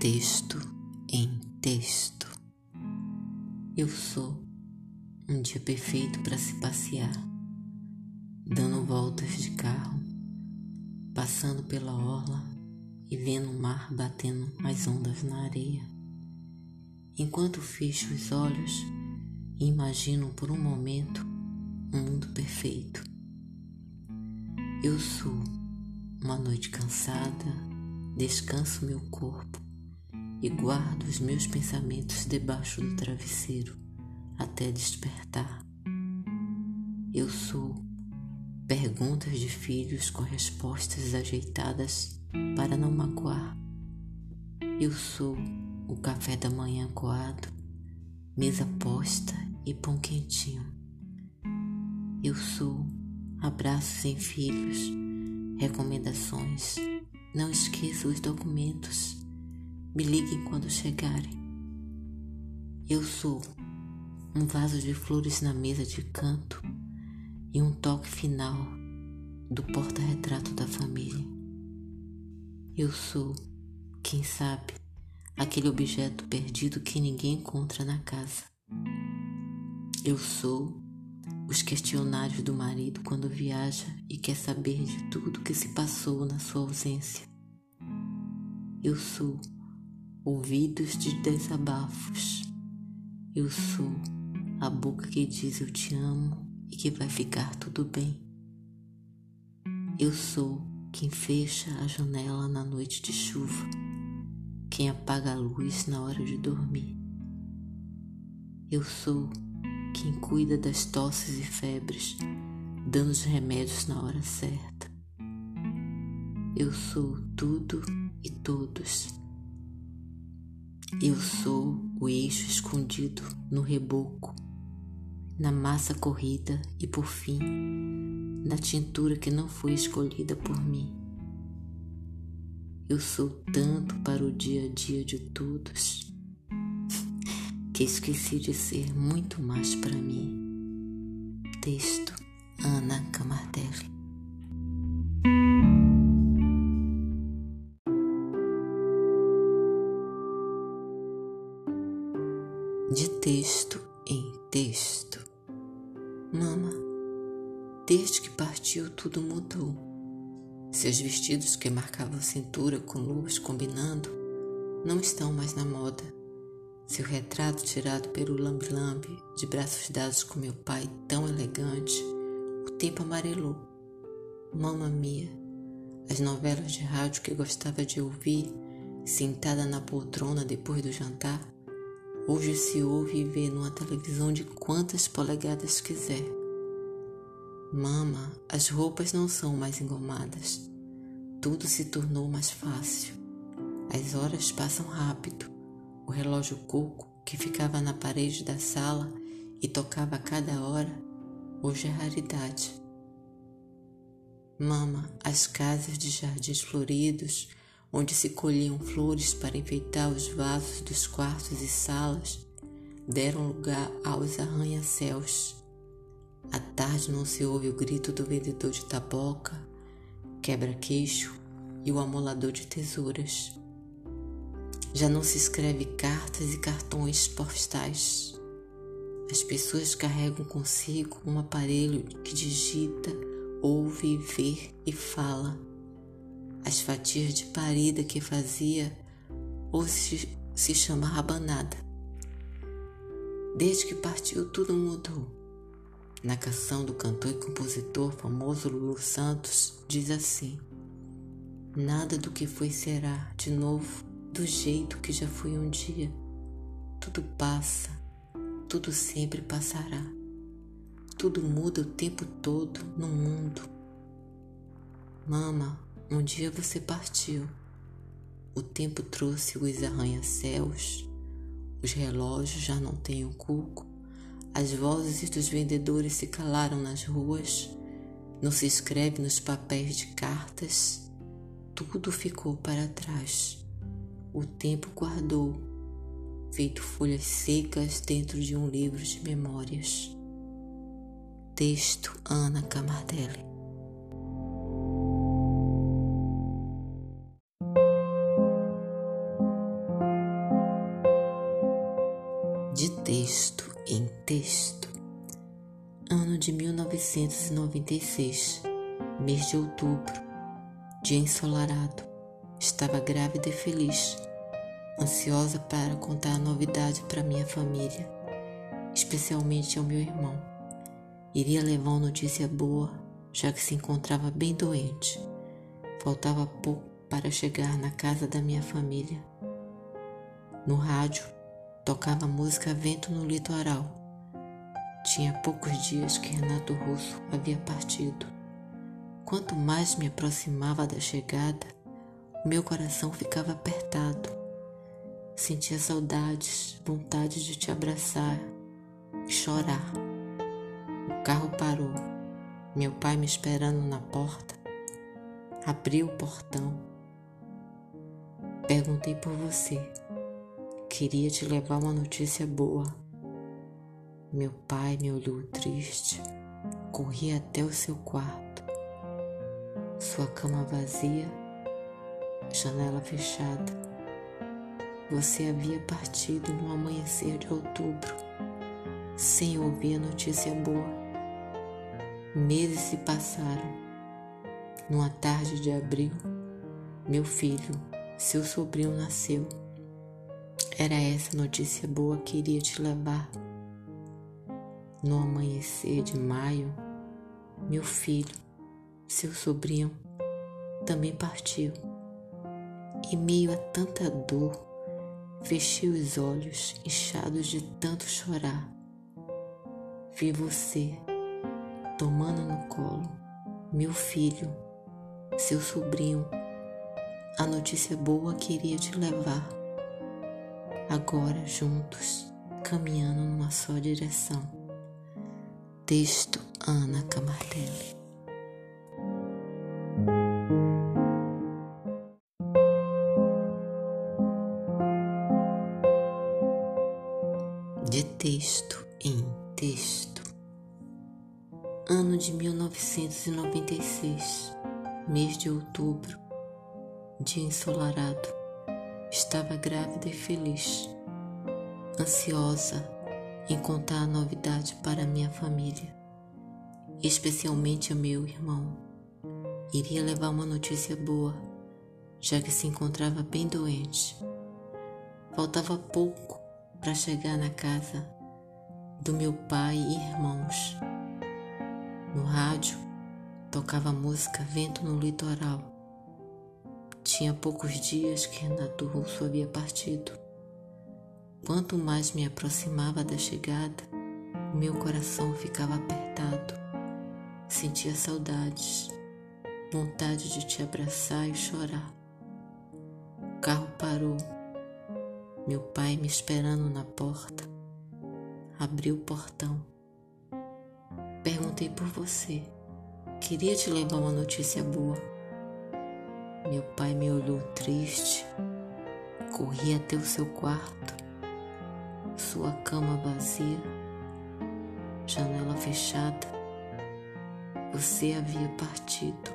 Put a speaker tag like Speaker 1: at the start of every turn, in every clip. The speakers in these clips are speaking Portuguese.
Speaker 1: texto em texto. Eu sou um dia perfeito para se passear, dando voltas de carro, passando pela orla e vendo o mar batendo as ondas na areia. Enquanto fecho os olhos e imagino por um momento um mundo perfeito. Eu sou uma noite cansada, descanso meu corpo e guardo os meus pensamentos debaixo do travesseiro até despertar. Eu sou perguntas de filhos com respostas ajeitadas para não magoar. Eu sou o café da manhã coado, mesa posta e pão quentinho. Eu sou abraços sem filhos, recomendações. Não esqueça os documentos me liguem quando chegarem. Eu sou um vaso de flores na mesa de canto e um toque final do porta-retrato da família. Eu sou, quem sabe, aquele objeto perdido que ninguém encontra na casa. Eu sou os questionários do marido quando viaja e quer saber de tudo que se passou na sua ausência. Eu sou ouvidos de desabafos. Eu sou a boca que diz eu te amo e que vai ficar tudo bem. Eu sou quem fecha a janela na noite de chuva, quem apaga a luz na hora de dormir. Eu sou quem cuida das tosses e febres, dando os remédios na hora certa. Eu sou tudo e todos eu sou o eixo escondido no reboco, na massa corrida e por fim, na tintura que não foi escolhida por mim. Eu sou tanto para o dia a dia de todos que esqueci de ser muito mais para mim. Texto Ana Camardelli texto. Mama, desde que partiu tudo mudou. Seus vestidos que marcavam cintura com luvas combinando não estão mais na moda. Seu retrato tirado pelo lambe-lambe, de braços dados com meu pai tão elegante, o tempo amarelou. Mama mia, as novelas de rádio que gostava de ouvir, sentada na poltrona depois do jantar, Hoje se ouve e vê numa televisão de quantas polegadas quiser. Mama, as roupas não são mais engomadas. Tudo se tornou mais fácil. As horas passam rápido. O relógio coco, que ficava na parede da sala e tocava a cada hora, hoje é raridade. Mama, as casas de jardins floridos, onde se colhiam flores para enfeitar os vasos dos quartos e salas, deram lugar aos arranha-céus. À tarde não se ouve o grito do vendedor de taboca, quebra-queixo e o amolador de tesouras. Já não se escreve cartas e cartões postais. As pessoas carregam consigo um aparelho que digita, ouve, vê e fala as fatias de parida que fazia ou se, se chama rabanada. Desde que partiu, tudo mudou. Na canção do cantor e compositor famoso Lulu Santos, diz assim: Nada do que foi será de novo do jeito que já foi um dia. Tudo passa, tudo sempre passará. Tudo muda o tempo todo no mundo. Mama, um dia você partiu. O tempo trouxe os arranha-céus. Os relógios já não têm o cuco. As vozes dos vendedores se calaram nas ruas. Não se escreve nos papéis de cartas. Tudo ficou para trás. O tempo guardou, feito folhas secas dentro de um livro de memórias. Texto Ana Camardelli 1996, mês de outubro, dia ensolarado. Estava grávida e feliz, ansiosa para contar a novidade para minha família, especialmente ao meu irmão. Iria levar uma notícia boa, já que se encontrava bem doente. Faltava pouco para chegar na casa da minha família. No rádio, tocava música Vento no Litoral. Tinha poucos dias que Renato Russo havia partido. Quanto mais me aproximava da chegada, meu coração ficava apertado. Sentia saudades, vontade de te abraçar e chorar. O carro parou. Meu pai me esperando na porta. Abri o portão. Perguntei por você. Queria te levar uma notícia boa. Meu pai me olhou triste. Corri até o seu quarto. Sua cama vazia, janela fechada. Você havia partido no amanhecer de outubro, sem ouvir notícia boa. Meses se passaram. Numa tarde de abril, meu filho, seu sobrinho, nasceu. Era essa notícia boa que iria te levar. No amanhecer de maio, meu filho, seu sobrinho, também partiu. Em meio a tanta dor, fechei os olhos, inchados de tanto chorar. Vi você tomando no colo meu filho, seu sobrinho, a notícia boa que iria te levar agora juntos, caminhando numa só direção. Texto Ana Camardelli. De texto em texto. Ano de 1996, mês de outubro, dia ensolarado Estava grávida e feliz, ansiosa em contar a novidade para minha família, especialmente ao meu irmão. Iria levar uma notícia boa, já que se encontrava bem doente. Faltava pouco para chegar na casa do meu pai e irmãos. No rádio tocava música Vento no Litoral tinha poucos dias que Renato Russo havia partido. Quanto mais me aproximava da chegada, meu coração ficava apertado. Sentia saudades, vontade de te abraçar e chorar. O carro parou. Meu pai me esperando na porta. Abri o portão. Perguntei por você. Queria te levar uma notícia boa. Meu pai me olhou triste. Corri até o seu quarto. Sua cama vazia, janela fechada. Você havia partido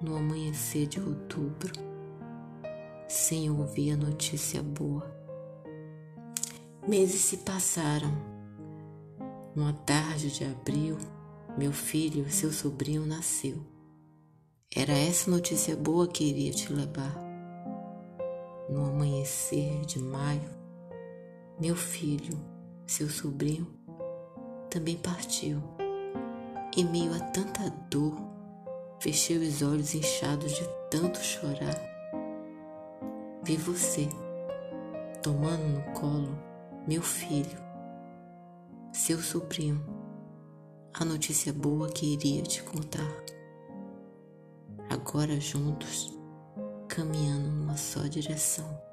Speaker 1: no amanhecer de outubro, sem ouvir a notícia boa. Meses se passaram. Numa tarde de abril, meu filho, seu sobrinho, nasceu. Era essa notícia boa que iria te levar. No amanhecer de maio, meu filho, seu sobrinho, também partiu. Em meio a tanta dor, fechei os olhos inchados de tanto chorar. Vi você tomando no colo meu filho, seu sobrinho, a notícia boa que iria te contar agora juntos, caminhando numa só direção.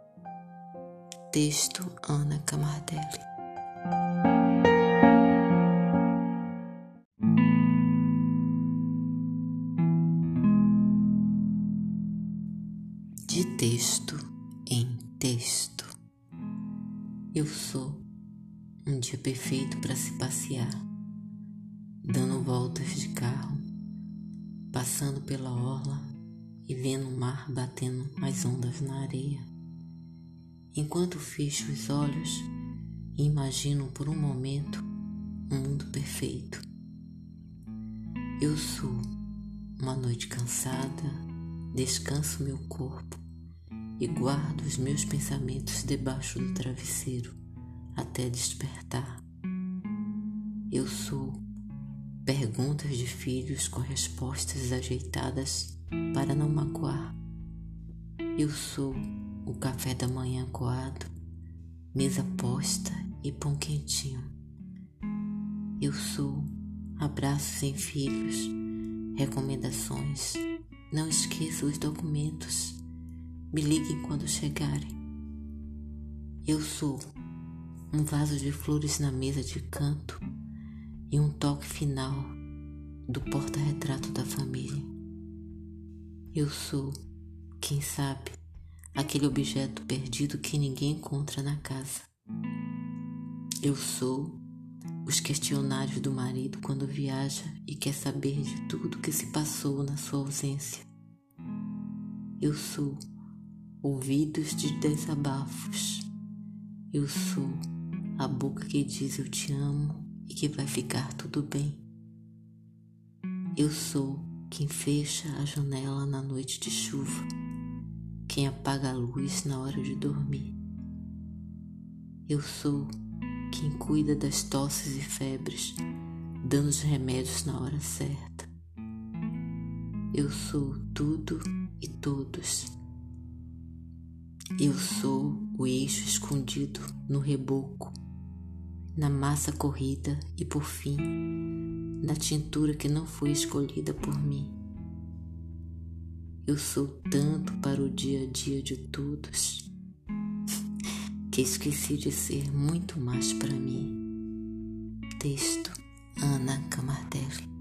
Speaker 1: Texto Ana Camardelli. De texto em texto. Eu sou um dia perfeito para se passear, dando voltas de carro passando pela orla e vendo o mar batendo as ondas na areia. Enquanto fecho os olhos imagino por um momento um mundo perfeito. Eu sou uma noite cansada, descanso meu corpo e guardo os meus pensamentos debaixo do travesseiro até despertar. Eu sou perguntas de filhos com respostas ajeitadas para não magoar. Eu sou o café da manhã coado, mesa posta e pão quentinho. Eu sou abraços em filhos, recomendações. Não esqueça os documentos. Me liguem quando chegarem. Eu sou um vaso de flores na mesa de canto e um toque final do porta-retrato da família. Eu sou, quem sabe, aquele objeto perdido que ninguém encontra na casa. Eu sou os questionários do marido quando viaja e quer saber de tudo que se passou na sua ausência. Eu sou ouvidos de desabafos. Eu sou a boca que diz eu te amo e que vai ficar tudo bem. Eu sou quem fecha a janela na noite de chuva, quem apaga a luz na hora de dormir. Eu sou quem cuida das tosses e febres, dando os remédios na hora certa. Eu sou tudo e todos. Eu sou o eixo escondido no reboco na massa corrida e, por fim, na tintura que não foi escolhida por mim. Eu sou tanto para o dia a dia de todos que esqueci de ser muito mais para mim. Texto Ana Camargo